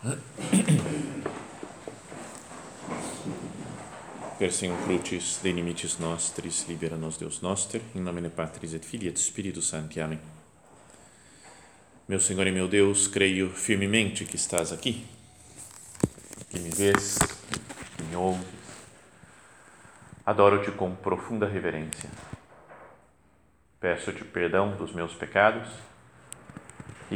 Persem crucis de limites nostris, libera nos Deus noster, in nomine Patris et Filii et Spiritus Sancti. Amém. Meu Senhor e meu Deus, creio firmemente que estás aqui, que me vês, que me ouves. Adoro-te com profunda reverência. Peço-te perdão dos meus pecados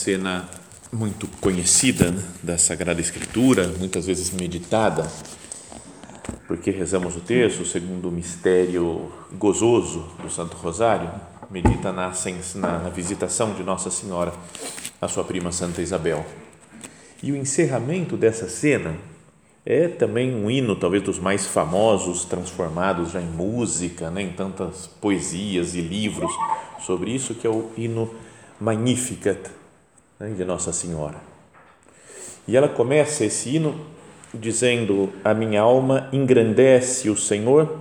Cena muito conhecida né, da Sagrada Escritura, muitas vezes meditada, porque rezamos o texto segundo o mistério gozoso do Santo Rosário, medita na, na, visitação de Nossa Senhora à sua prima Santa Isabel. E o encerramento dessa cena é também um hino, talvez dos mais famosos, transformados já em música, né, em tantas poesias e livros sobre isso, que é o hino Magnificat, né, de Nossa Senhora. E ela começa esse hino dizendo: A minha alma engrandece o Senhor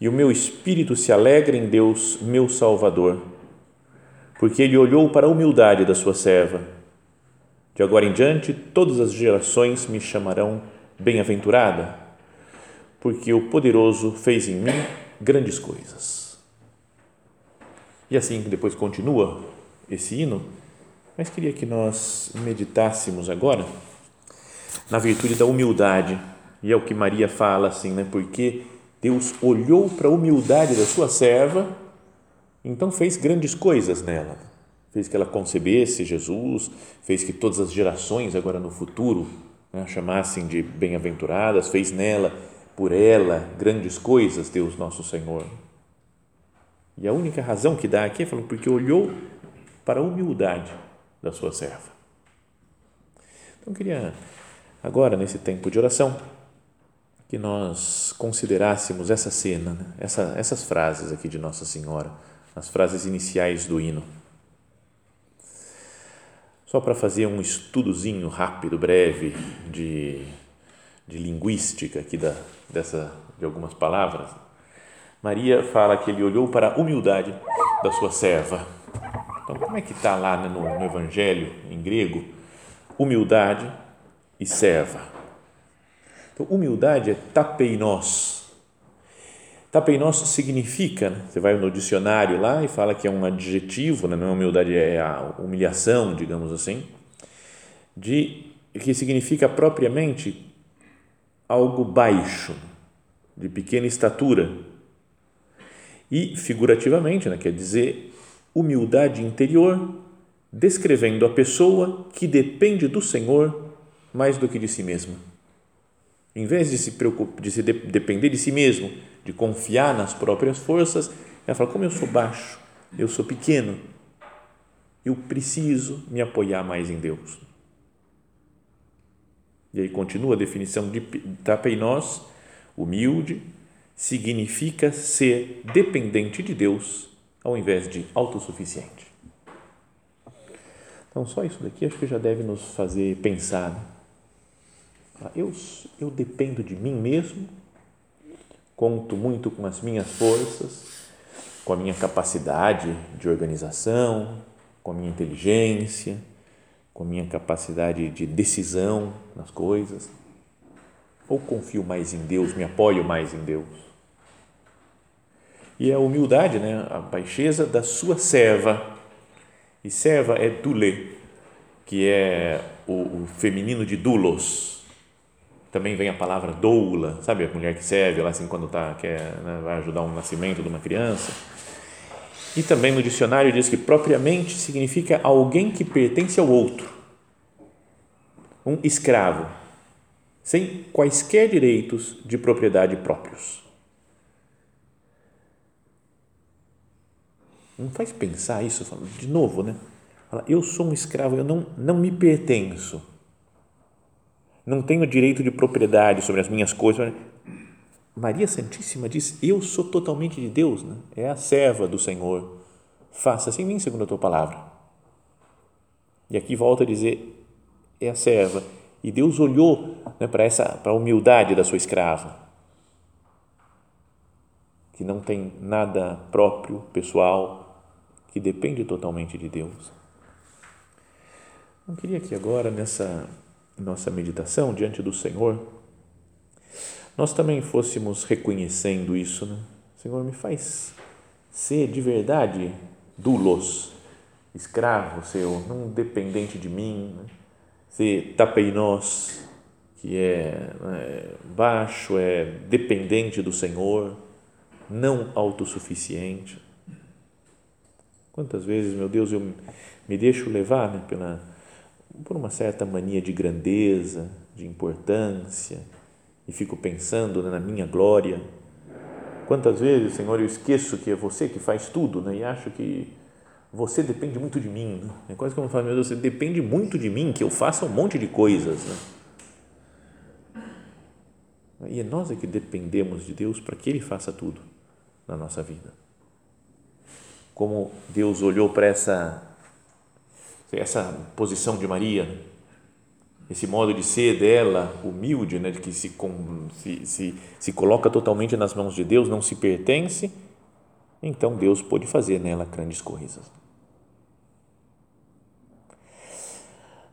e o meu espírito se alegra em Deus, meu Salvador, porque ele olhou para a humildade da sua serva. De agora em diante, todas as gerações me chamarão bem-aventurada, porque o poderoso fez em mim grandes coisas. E assim depois continua esse hino mas queria que nós meditássemos agora na virtude da humildade. E é o que Maria fala assim, né? Porque Deus olhou para a humildade da sua serva, então fez grandes coisas nela. Fez que ela concebesse Jesus, fez que todas as gerações agora no futuro né, chamassem de bem-aventuradas, fez nela, por ela, grandes coisas, Deus nosso Senhor. E a única razão que dá aqui é falando porque olhou para a humildade da sua serva. Então, queria agora, nesse tempo de oração, que nós considerássemos essa cena, né? essa, essas frases aqui de Nossa Senhora, as frases iniciais do hino. Só para fazer um estudozinho rápido, breve, de, de linguística aqui da, dessa, de algumas palavras, Maria fala que ele olhou para a humildade da sua serva então, como é que está lá no, no Evangelho, em grego? Humildade e serva. Então, humildade é tapeinos. Tapeinos significa, né, você vai no dicionário lá e fala que é um adjetivo, né, não é humildade, é a humilhação, digamos assim, de que significa propriamente algo baixo, de pequena estatura. E figurativamente, né, quer dizer humildade interior, descrevendo a pessoa que depende do Senhor mais do que de si mesma. Em vez de se preocupar, de se de, depender de si mesmo, de confiar nas próprias forças, ela fala: como eu sou baixo, eu sou pequeno, eu preciso me apoiar mais em Deus. E aí continua a definição de tapeinos, humilde, significa ser dependente de Deus ao invés de autossuficiente. Então, só isso daqui acho que já deve nos fazer pensar. Né? Eu, eu dependo de mim mesmo, conto muito com as minhas forças, com a minha capacidade de organização, com a minha inteligência, com a minha capacidade de decisão nas coisas. Ou confio mais em Deus, me apoio mais em Deus e a humildade, né? a baixeza da sua serva. E serva é dule, que é o, o feminino de dulos. Também vem a palavra doula, sabe a mulher que serve lá assim quando tá, quer, né, vai ajudar um nascimento de uma criança. E também no dicionário diz que propriamente significa alguém que pertence ao outro. Um escravo, sem quaisquer direitos de propriedade próprios. Não faz pensar isso? De novo, né? Fala, eu sou um escravo, eu não, não me pertenço. Não tenho direito de propriedade sobre as minhas coisas. Maria Santíssima diz: Eu sou totalmente de Deus, né? é a serva do Senhor. Faça-se em mim segundo a tua palavra. E aqui volta a dizer: é a serva. E Deus olhou né, para essa para a humildade da sua escrava, que não tem nada próprio, pessoal, que depende totalmente de Deus. Eu queria que agora, nessa nossa meditação diante do Senhor, nós também fôssemos reconhecendo isso, né? Senhor, me faz ser de verdade dulos, escravo seu, não dependente de mim, né? ser tapeinós, que é, é baixo, é dependente do Senhor, não autossuficiente. Quantas vezes, meu Deus, eu me deixo levar né, pela, por uma certa mania de grandeza, de importância, e fico pensando né, na minha glória. Quantas vezes, Senhor, eu esqueço que é você que faz tudo né, e acho que você depende muito de mim. Né? É quase como eu falo, meu Deus, você depende muito de mim, que eu faça um monte de coisas. Né? E é nós é que dependemos de Deus para que Ele faça tudo na nossa vida. Como Deus olhou para essa, essa posição de Maria, esse modo de ser dela, humilde, né, de que se, se, se, se coloca totalmente nas mãos de Deus, não se pertence, então Deus pôde fazer nela grandes coisas.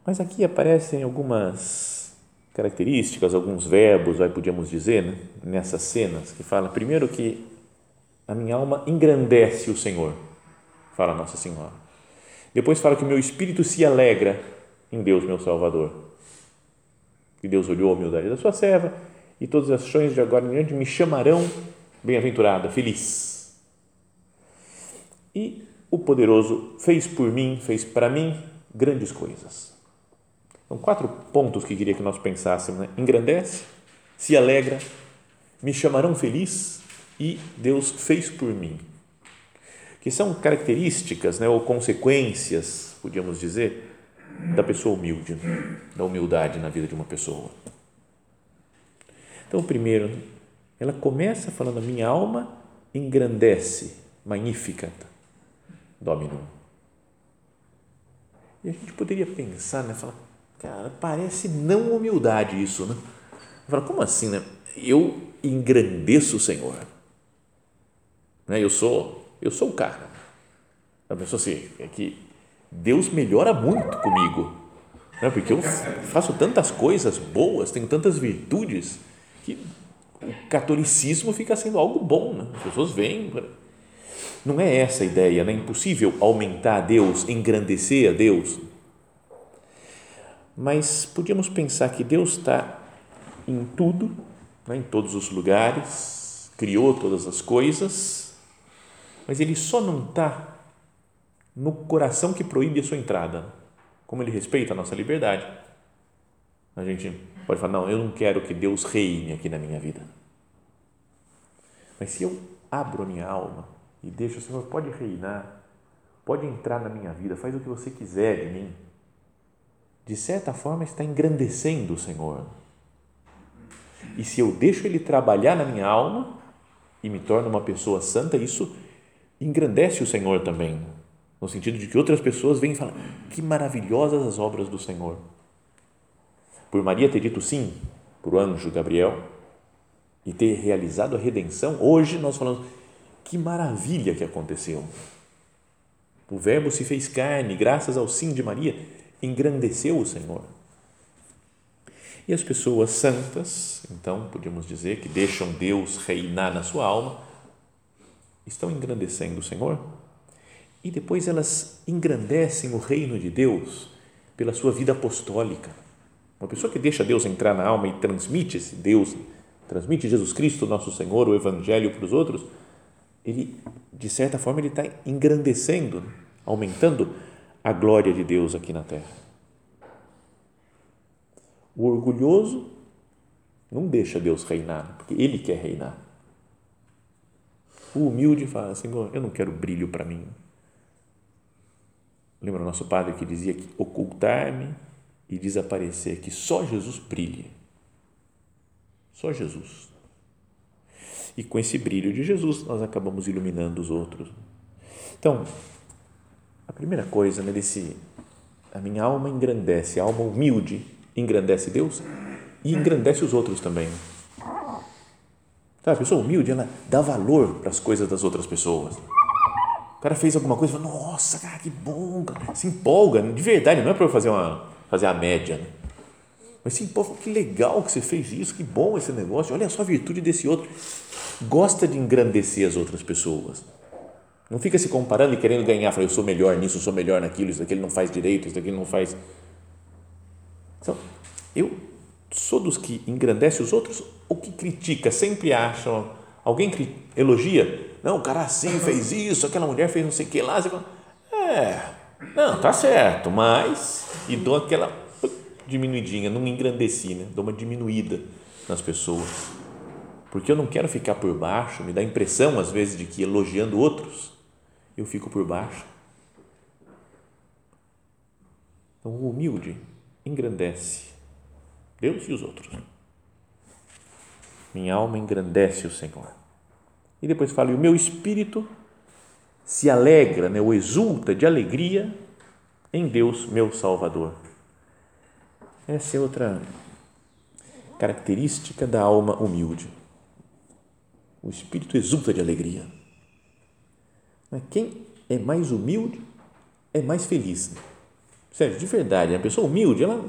Mas aqui aparecem algumas características, alguns verbos, aí podíamos dizer, né, nessas cenas, que fala primeiro que a minha alma engrandece o Senhor, fala Nossa Senhora. Depois fala que o meu espírito se alegra em Deus, meu Salvador. Que Deus olhou a humildade da sua serva e todas as ações de agora em diante me chamarão bem-aventurada, feliz. E o poderoso fez por mim, fez para mim grandes coisas. São quatro pontos que queria que nós pensássemos: né? engrandece, se alegra, me chamarão feliz e Deus fez por mim. Que são características né, ou consequências, podíamos dizer, da pessoa humilde, da humildade na vida de uma pessoa. Então, primeiro, ela começa falando: minha alma engrandece, magnificat, dominum. E a gente poderia pensar, né, falar, Cara, parece não humildade isso, né? Fala, como assim, né? Eu engrandeço o Senhor. Né? Eu sou, eu sou o cara. A pessoa assim, é que Deus melhora muito comigo, né? Porque eu faço tantas coisas boas, tenho tantas virtudes que o catolicismo fica sendo algo bom, né? As pessoas veem, não é essa a ideia, né? É impossível aumentar a Deus, engrandecer a Deus mas podíamos pensar que Deus está em tudo, né, em todos os lugares, criou todas as coisas, mas Ele só não está no coração que proíbe a sua entrada. Como Ele respeita a nossa liberdade, a gente pode falar: não, eu não quero que Deus reine aqui na minha vida. Mas se eu abro a minha alma e deixo o Senhor, pode reinar, pode entrar na minha vida, faz o que você quiser de mim de certa forma, está engrandecendo o Senhor. E se eu deixo Ele trabalhar na minha alma e me torno uma pessoa santa, isso engrandece o Senhor também, no sentido de que outras pessoas vêm e falam: que maravilhosas as obras do Senhor. Por Maria ter dito sim para o anjo Gabriel e ter realizado a redenção, hoje nós falamos: que maravilha que aconteceu. O Verbo se fez carne, graças ao sim de Maria engrandeceu o Senhor. E as pessoas santas, então, podemos dizer que deixam Deus reinar na sua alma, estão engrandecendo o Senhor e depois elas engrandecem o reino de Deus pela sua vida apostólica. Uma pessoa que deixa Deus entrar na alma e transmite esse Deus, transmite Jesus Cristo, nosso Senhor, o Evangelho para os outros, ele, de certa forma, ele está engrandecendo, aumentando a glória de Deus aqui na terra. O orgulhoso não deixa Deus reinar, porque ele quer reinar. O humilde fala: Senhor, eu não quero brilho para mim, lembra o nosso padre que dizia que ocultar-me e desaparecer, que só Jesus brilhe. Só Jesus. E com esse brilho de Jesus, nós acabamos iluminando os outros. Então, a primeira coisa, né, desse, a minha alma engrandece, a alma humilde engrandece Deus e engrandece os outros também. Sabe, a pessoa humilde, ela dá valor para as coisas das outras pessoas. O cara fez alguma coisa fala, nossa, cara, que bom, cara. se empolga, de verdade, não é para fazer, uma, fazer a média, né? mas se empolga, que legal que você fez isso, que bom esse negócio, olha só a virtude desse outro. Gosta de engrandecer as outras pessoas. Não fica se comparando e querendo ganhar, fala, eu sou melhor nisso, eu sou melhor naquilo, isso daqui ele não faz direito, isso daqui ele não faz. Então, eu sou dos que engrandece os outros? Ou que critica, sempre acham, alguém elogia, não, o cara assim fez isso, aquela mulher fez não sei o que lá, você fala, é, não, tá certo, mas, e dou aquela diminuidinha, não me engrandeci, né? dou uma diminuída nas pessoas, porque eu não quero ficar por baixo, me dá a impressão às vezes de que elogiando outros, eu fico por baixo. Então, o humilde engrandece Deus e os outros. Minha alma engrandece o Senhor. E depois fala, e o meu espírito se alegra, né, ou exulta de alegria em Deus, meu Salvador. Essa é outra característica da alma humilde. O espírito exulta de alegria. Quem é mais humilde é mais feliz. Sério, de verdade, a pessoa humilde, ela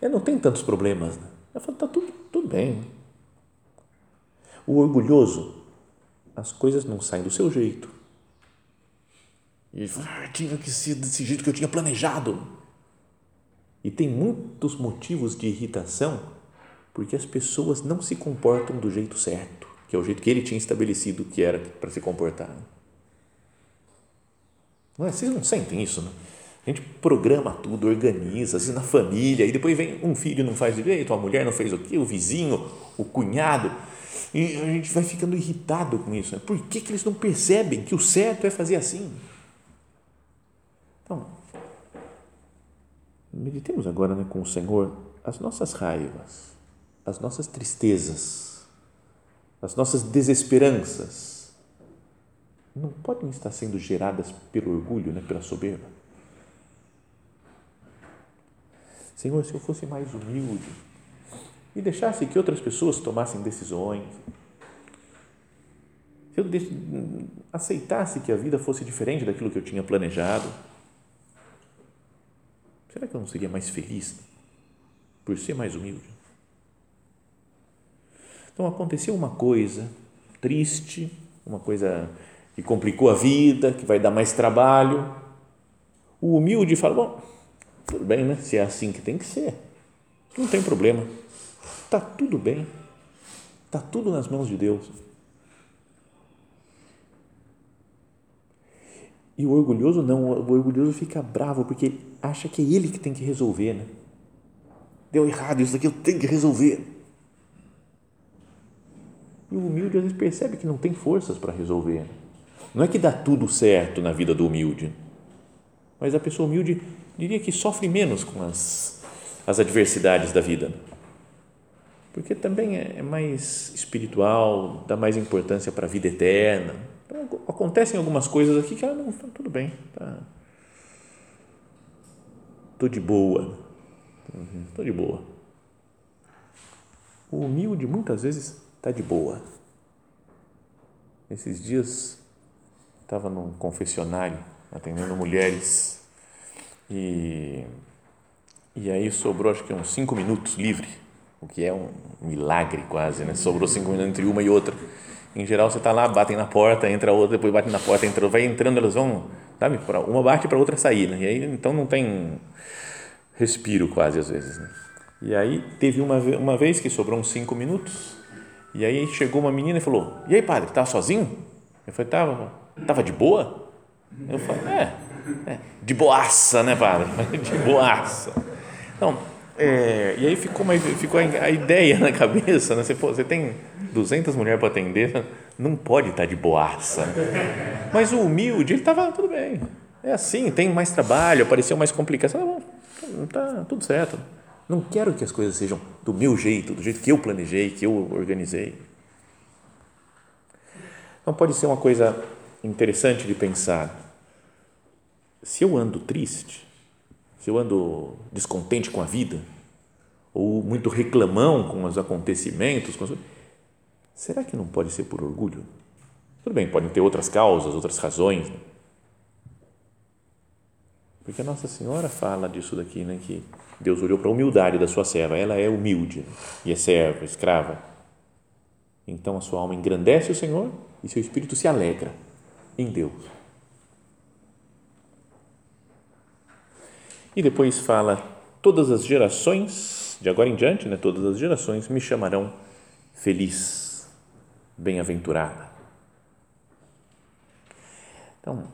ela não tem tantos problemas. Né? Ela fala, está tudo, tudo bem. O orgulhoso, as coisas não saem do seu jeito. E ele fala, ah, tinha que ser desse jeito que eu tinha planejado. E tem muitos motivos de irritação porque as pessoas não se comportam do jeito certo, que é o jeito que ele tinha estabelecido que era para se comportar. Não é? Vocês não sentem isso, não? A gente programa tudo, organiza, vezes na família, e depois vem um filho não faz direito, a mulher não fez o quê, o vizinho, o cunhado, e a gente vai ficando irritado com isso. Né? Por que, que eles não percebem que o certo é fazer assim? Então, meditemos agora né, com o Senhor as nossas raivas, as nossas tristezas, as nossas desesperanças, não podem estar sendo geradas pelo orgulho, né, pela soberba Senhor, se eu fosse mais humilde e deixasse que outras pessoas tomassem decisões, se eu aceitasse que a vida fosse diferente daquilo que eu tinha planejado, será que eu não seria mais feliz por ser mais humilde? Então aconteceu uma coisa triste, uma coisa que complicou a vida, que vai dar mais trabalho. O humilde fala: Bom, tudo bem, né? Se é assim que tem que ser, não tem problema. Está tudo bem. Está tudo nas mãos de Deus. E o orgulhoso não, o orgulhoso fica bravo porque acha que é ele que tem que resolver, né? Deu errado, isso daqui eu tenho que resolver. E o humilde às vezes percebe que não tem forças para resolver. Não é que dá tudo certo na vida do humilde, mas a pessoa humilde diria que sofre menos com as, as adversidades da vida. Porque também é, é mais espiritual, dá mais importância para a vida eterna. Então, acontecem algumas coisas aqui que, ah, não, tá tudo bem, tá. Estou de boa. Estou de boa. O humilde muitas vezes está de boa. Esses dias estava num confessionário atendendo mulheres e, e aí sobrou acho que uns cinco minutos livre, o que é um milagre quase, né? Sobrou cinco minutos entre uma e outra. Em geral você está lá, batem na porta, entra outra, depois bate na porta, entra, vai entrando, elas vão, sabe? Uma bate para outra sair, né? E aí então não tem respiro quase às vezes, né? E aí teve uma, uma vez que sobrou uns cinco minutos, e aí chegou uma menina e falou: E aí, padre, estava sozinho? Eu falei: Tava, tava de boa? Eu falei: é, de boaça, né, padre? De boaça. Então, é, e aí ficou, uma, ficou a ideia na cabeça, né? Você, você tem 200 mulheres para atender, não pode estar tá de boaça. Mas o humilde, ele estava tudo bem. é assim, tem mais trabalho, apareceu mais complicação. Tá tá tudo certo. Não quero que as coisas sejam do meu jeito, do jeito que eu planejei, que eu organizei. Então pode ser uma coisa interessante de pensar. Se eu ando triste, se eu ando descontente com a vida, ou muito reclamão com os acontecimentos, com as... será que não pode ser por orgulho? Tudo bem, podem ter outras causas, outras razões. Porque a Nossa Senhora fala disso daqui, né, que Deus olhou para a humildade da sua serva, ela é humilde e é serva, escrava. Então a sua alma engrandece o Senhor e seu espírito se alegra em Deus. E depois fala: todas as gerações, de agora em diante, né, todas as gerações me chamarão feliz, bem-aventurada. Então,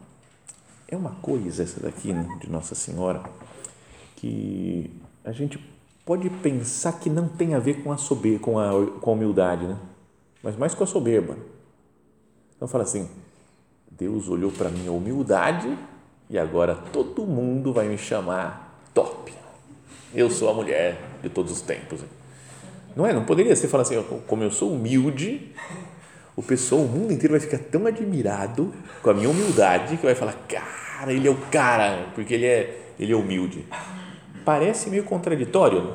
é uma coisa essa daqui né, de Nossa Senhora que a gente pode pensar que não tem a ver com a soberba, com a, com a humildade, né? mas mais com a soberba. Então fala assim: Deus olhou para minha humildade e agora todo mundo vai me chamar top. Eu sou a mulher de todos os tempos. Não é? Não poderia ser falar assim, como eu sou humilde, o pessoal, o mundo inteiro vai ficar tão admirado com a minha humildade que vai falar, cara, ele é o cara, porque ele é, ele é humilde. Parece meio contraditório,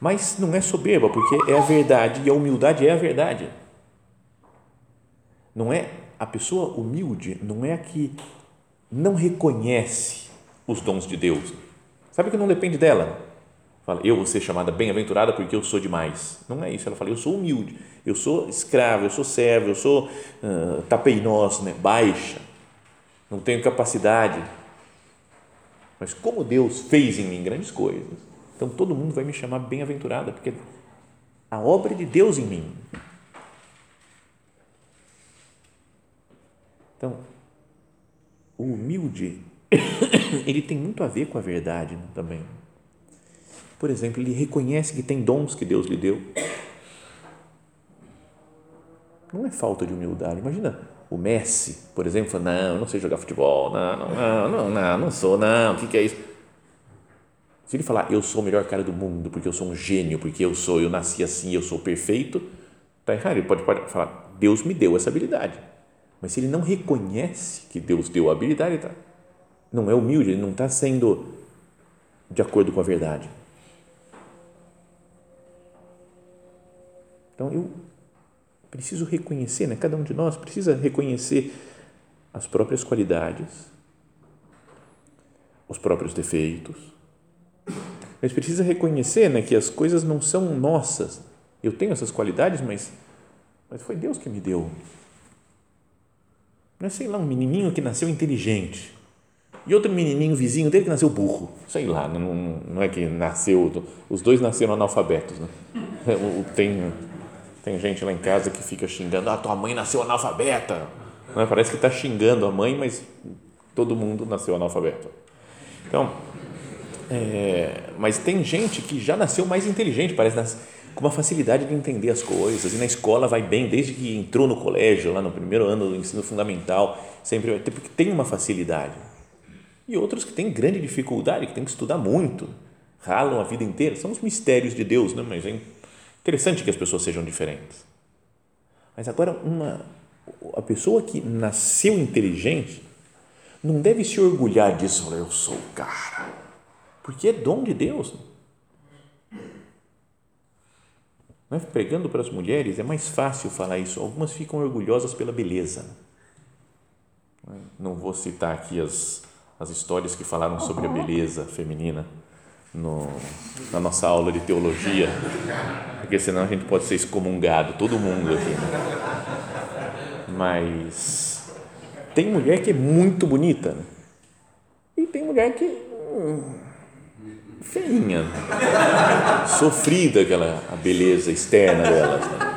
mas não é soberba, porque é a verdade e a humildade é a verdade. Não é a pessoa humilde, não é a que não reconhece os dons de Deus. Sabe que não depende dela. Fala, eu vou ser chamada bem-aventurada porque eu sou demais. Não é isso. Ela fala, eu sou humilde, eu sou escravo, eu sou servo, eu sou uh, tapeinós, né? baixa, não tenho capacidade. Mas como Deus fez em mim grandes coisas, então todo mundo vai me chamar bem-aventurada, porque a obra de Deus em mim. Então, o humilde, ele tem muito a ver com a verdade né, também. Por exemplo, ele reconhece que tem dons que Deus lhe deu. Não é falta de humildade. Imagina o Messi, por exemplo, fala, não, não sei jogar futebol, não, não, não, não, não, não sou, não, o que, que é isso? Se ele falar, eu sou o melhor cara do mundo, porque eu sou um gênio, porque eu sou, eu nasci assim, eu sou perfeito, tá errado. Ele pode, pode falar, Deus me deu essa habilidade. Mas se ele não reconhece que Deus deu a habilidade, tá, não é humilde, ele não está sendo de acordo com a verdade. Então eu preciso reconhecer, né? cada um de nós precisa reconhecer as próprias qualidades, os próprios defeitos, mas precisa reconhecer né, que as coisas não são nossas. Eu tenho essas qualidades, mas, mas foi Deus que me deu. Não é, sei lá, um menininho que nasceu inteligente e outro menininho vizinho dele que nasceu burro. Sei lá, não, não é que nasceu, os dois nasceram analfabetos. Né? Tem, tem gente lá em casa que fica xingando, ah, tua mãe nasceu analfabeta. Não é? Parece que está xingando a mãe, mas todo mundo nasceu analfabeto. Então, é, mas tem gente que já nasceu mais inteligente, parece, nas, com uma facilidade de entender as coisas, e na escola vai bem desde que entrou no colégio, lá no primeiro ano do ensino fundamental, sempre vai ter, porque tem uma facilidade. E outros que têm grande dificuldade, que têm que estudar muito, ralam a vida inteira. São os mistérios de Deus, né? mas é Interessante que as pessoas sejam diferentes. Mas agora, uma, a pessoa que nasceu inteligente não deve se orgulhar disso. Eu sou o cara. Porque é dom de Deus. Mas pregando para as mulheres é mais fácil falar isso. Algumas ficam orgulhosas pela beleza. Não vou citar aqui as, as histórias que falaram sobre a beleza feminina no, na nossa aula de teologia, porque senão a gente pode ser excomungado, todo mundo aqui. Né? Mas tem mulher que é muito bonita né? e tem mulher que hum, feinha, sofrida aquela a beleza externa delas. Né?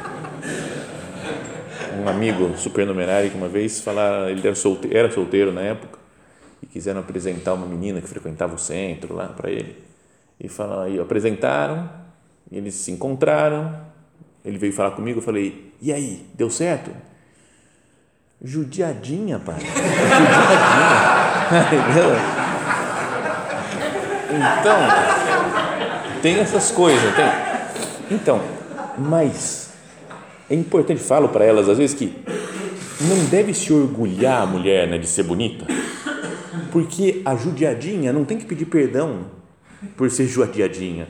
Um amigo supernumerário que uma vez falar, ele era solteiro, era solteiro na época e quiseram apresentar uma menina que frequentava o centro lá para ele e, falaram, e apresentaram, e eles se encontraram, ele veio falar comigo, eu falei, e aí, deu certo? Judiadinha, pai, judiadinha. então, tem essas coisas, tem. Então, mas é importante, falo para elas às vezes que não deve se orgulhar a mulher né, de ser bonita, porque a judiadinha não tem que pedir perdão por ser judiadinha.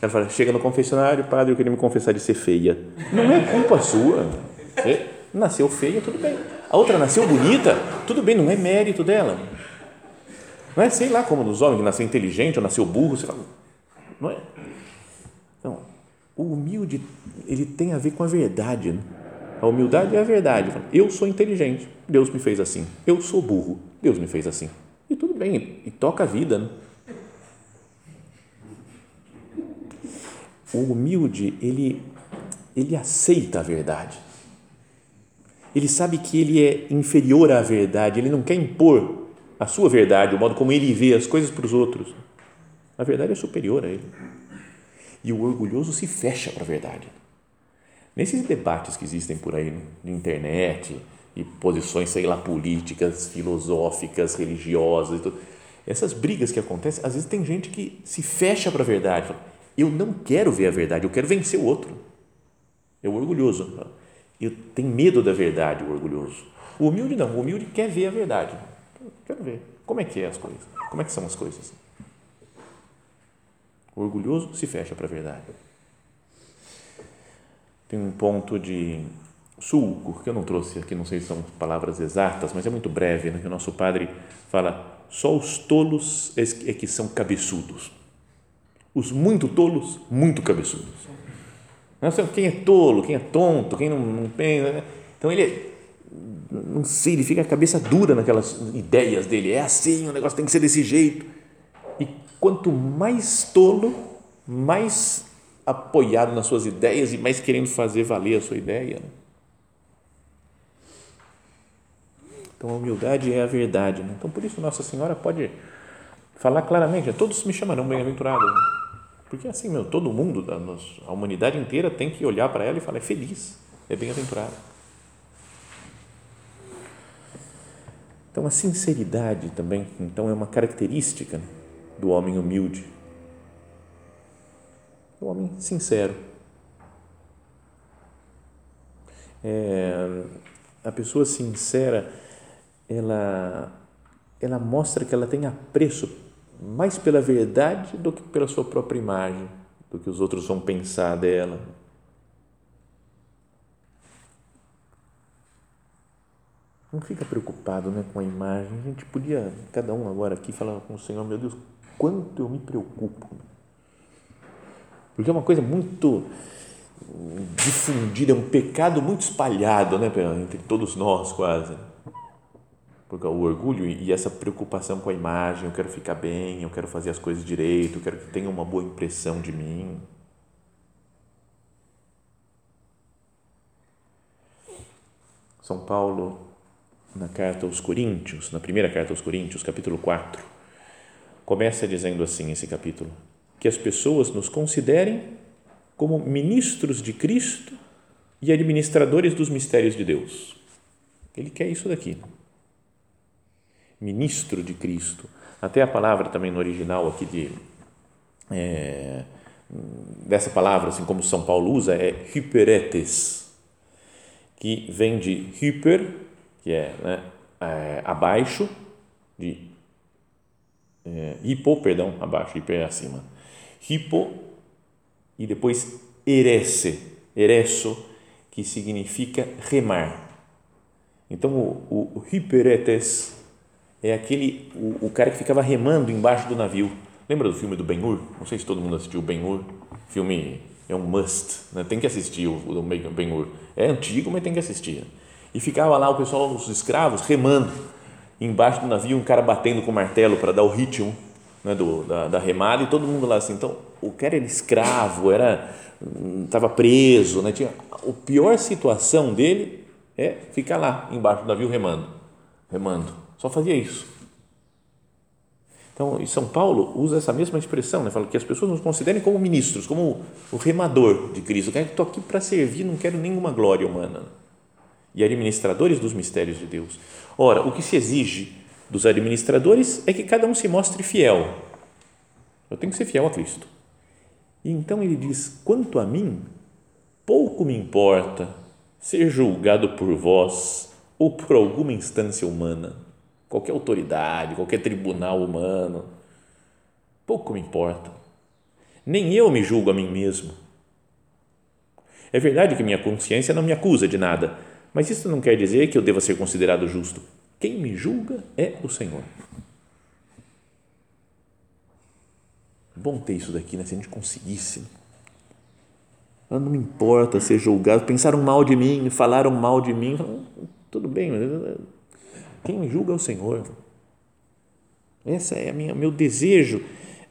Ela fala, chega no confessionário, padre, eu queria me confessar de ser feia. Não é culpa sua. Você nasceu feia, tudo bem. A outra nasceu bonita, tudo bem, não é mérito dela. Não é, sei lá, como dos homens que nasceu inteligente ou nasceu burro, você fala, não é? Então, o humilde, ele tem a ver com a verdade. Né? A humildade é a verdade. Eu sou inteligente, Deus me fez assim. Eu sou burro, Deus me fez assim. E tudo bem, e toca a vida. Né? O humilde, ele, ele aceita a verdade. Ele sabe que ele é inferior à verdade, ele não quer impor a sua verdade, o modo como ele vê as coisas para os outros. A verdade é superior a ele. E o orgulhoso se fecha para a verdade. Nesses debates que existem por aí na internet e posições, sei lá, políticas, filosóficas, religiosas, essas brigas que acontecem, às vezes tem gente que se fecha para a verdade. Fala, eu não quero ver a verdade, eu quero vencer o outro. É o orgulhoso. Eu tenho medo da verdade, o orgulhoso. O humilde não, o humilde quer ver a verdade. Quero ver. Como é que é as coisas? Como é que são as coisas? O orgulhoso se fecha para a verdade. Tem um ponto de sulco, que eu não trouxe aqui, não sei se são palavras exatas, mas é muito breve, né, que o nosso padre fala, só os tolos é que são cabeçudos. Os muito tolos, muito cabeçudos. Não sei quem é tolo, quem é tonto, quem não, não pensa. Né? Então ele é, não sei, ele fica a cabeça dura naquelas ideias dele. É assim, o negócio tem que ser desse jeito. E quanto mais tolo, mais apoiado nas suas ideias e mais querendo fazer valer a sua ideia. Né? Então a humildade é a verdade. Né? Então por isso Nossa Senhora pode falar claramente: todos me chamarão bem-aventurado. Porque assim, meu, todo mundo, a humanidade inteira tem que olhar para ela e falar: é feliz, é bem-aventurado. Então a sinceridade também, então é uma característica do homem humilde. O homem sincero. É, a pessoa sincera, ela, ela mostra que ela tem apreço mais pela verdade do que pela sua própria imagem, do que os outros vão pensar dela. Não fica preocupado né, com a imagem. A gente podia, cada um agora aqui, falar com o Senhor, meu Deus, quanto eu me preocupo. Porque é uma coisa muito difundida, é um pecado muito espalhado né, entre todos nós quase. Porque o orgulho e essa preocupação com a imagem, eu quero ficar bem, eu quero fazer as coisas direito, eu quero que tenha uma boa impressão de mim. São Paulo na carta aos Coríntios, na primeira carta aos Coríntios, capítulo 4, começa dizendo assim esse capítulo: que as pessoas nos considerem como ministros de Cristo e administradores dos mistérios de Deus. Ele quer isso daqui. Ministro de Cristo. Até a palavra também no original aqui de é, dessa palavra, assim como São Paulo usa, é hyperetes, que vem de hyper, que é, né, é abaixo de é, hipo, perdão, abaixo, hiper é acima. Hipo e depois eresse, eresso, que significa remar. Então, o, o, o hiperetes é aquele, o, o, cara que ficava remando embaixo do navio. Lembra do filme do Ben-Hur? Não sei se todo mundo assistiu Ben-Hur. Filme é um must, né? tem que assistir o, o Ben-Hur. É antigo, mas tem que assistir. E ficava lá o pessoal, os escravos, remando embaixo do navio, um cara batendo com o martelo para dar o ritmo né, do, da, da, remada e todo mundo lá assim. Então, o cara era escravo, era estava preso, né, tinha, a pior situação dele é ficar lá embaixo do navio remando, remando. Só fazia isso. Então, em São Paulo usa essa mesma expressão, né? fala que as pessoas nos considerem como ministros, como o remador de Cristo. Eu estou aqui para servir, não quero nenhuma glória humana e administradores dos mistérios de Deus. Ora, o que se exige dos administradores é que cada um se mostre fiel. Eu tenho que ser fiel a Cristo. E então ele diz: quanto a mim, pouco me importa ser julgado por vós ou por alguma instância humana, qualquer autoridade, qualquer tribunal humano. Pouco me importa. Nem eu me julgo a mim mesmo. É verdade que minha consciência não me acusa de nada, mas isso não quer dizer que eu deva ser considerado justo. Quem me julga é o Senhor. Bom ter isso daqui, né? Se a gente conseguisse. Não me importa ser julgado. Pensaram mal de mim, falaram mal de mim. Tudo bem, mas quem me julga é o Senhor. Esse é a minha, meu desejo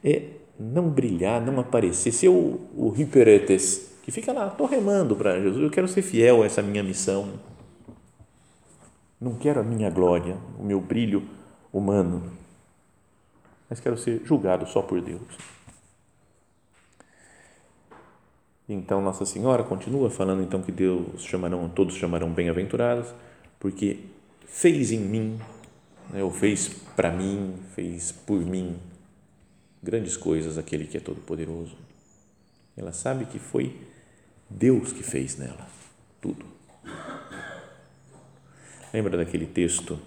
é não brilhar, não aparecer, ser o, o hiperetes, que fica lá, estou remando para Jesus, eu quero ser fiel a essa minha missão. Não quero a minha glória, o meu brilho humano, mas quero ser julgado só por Deus. Então Nossa Senhora continua falando então que Deus chamarão, todos chamarão bem-aventurados, porque fez em mim, né, ou fez para mim, fez por mim grandes coisas aquele que é todo poderoso. Ela sabe que foi Deus que fez nela tudo. Lembra daquele texto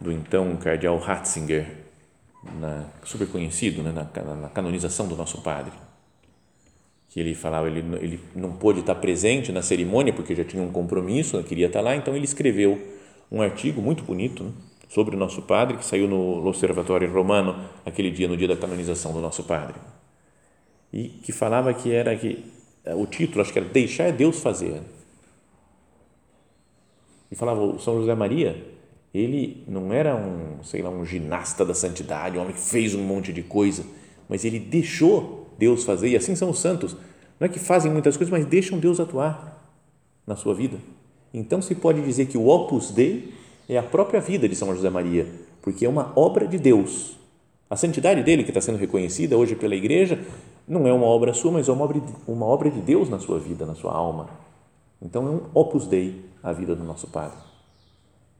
do então cardeal Ratzinger, na, super conhecido né, na, na canonização do nosso padre? que ele falava, ele, ele não pôde estar presente na cerimônia porque já tinha um compromisso, não queria estar lá, então ele escreveu um artigo muito bonito né, sobre o nosso padre, que saiu no Observatório Romano aquele dia, no dia da canonização do nosso padre. E que falava que era que o título, acho que era Deixar Deus Fazer. E falava, o São José Maria, ele não era um, sei lá, um ginasta da santidade, um homem que fez um monte de coisa, mas ele deixou Deus fazer, e assim são os santos. Não é que fazem muitas coisas, mas deixam Deus atuar na sua vida. Então se pode dizer que o Opus Dei é a própria vida de São José Maria, porque é uma obra de Deus. A santidade dele, que está sendo reconhecida hoje pela igreja, não é uma obra sua, mas é uma obra, de, uma obra de Deus na sua vida, na sua alma. Então é um Opus Dei a vida do nosso Padre.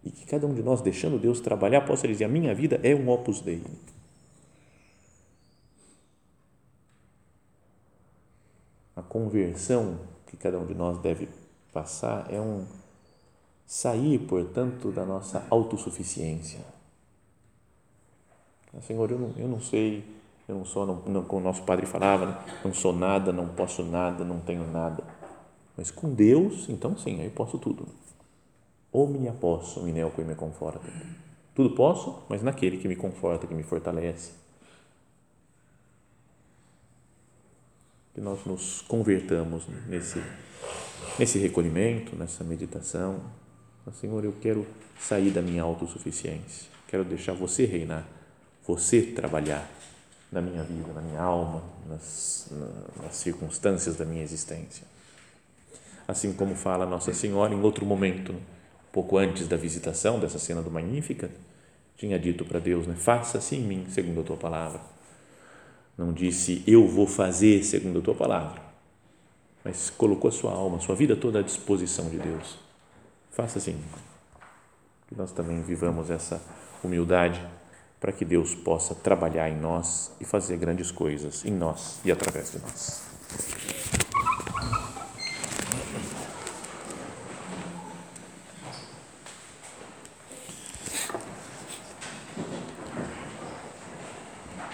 E que cada um de nós, deixando Deus trabalhar, possa dizer: a minha vida é um Opus Dei. a conversão que cada um de nós deve passar é um sair, portanto, da nossa autossuficiência. Senhor, eu não, eu não sei, eu não sou, não, não, como o nosso padre falava, né? não sou nada, não posso nada, não tenho nada. Mas com Deus, então sim, aí posso tudo. Omnia posso, minelco e me conforta. Tudo posso, mas naquele que me conforta, que me fortalece que nós nos convertamos nesse, nesse recolhimento, nessa meditação. Senhor, eu quero sair da minha autossuficiência, quero deixar você reinar, você trabalhar na minha vida, na minha alma, nas, nas circunstâncias da minha existência. Assim como fala Nossa Senhora em outro momento, pouco antes da visitação dessa cena do Magnífica, tinha dito para Deus, né, faça-se em mim segundo a tua palavra não disse eu vou fazer segundo a tua palavra, mas colocou a sua alma, a sua vida toda à disposição de Deus. Faça assim, que nós também vivamos essa humildade para que Deus possa trabalhar em nós e fazer grandes coisas em nós e através de nós.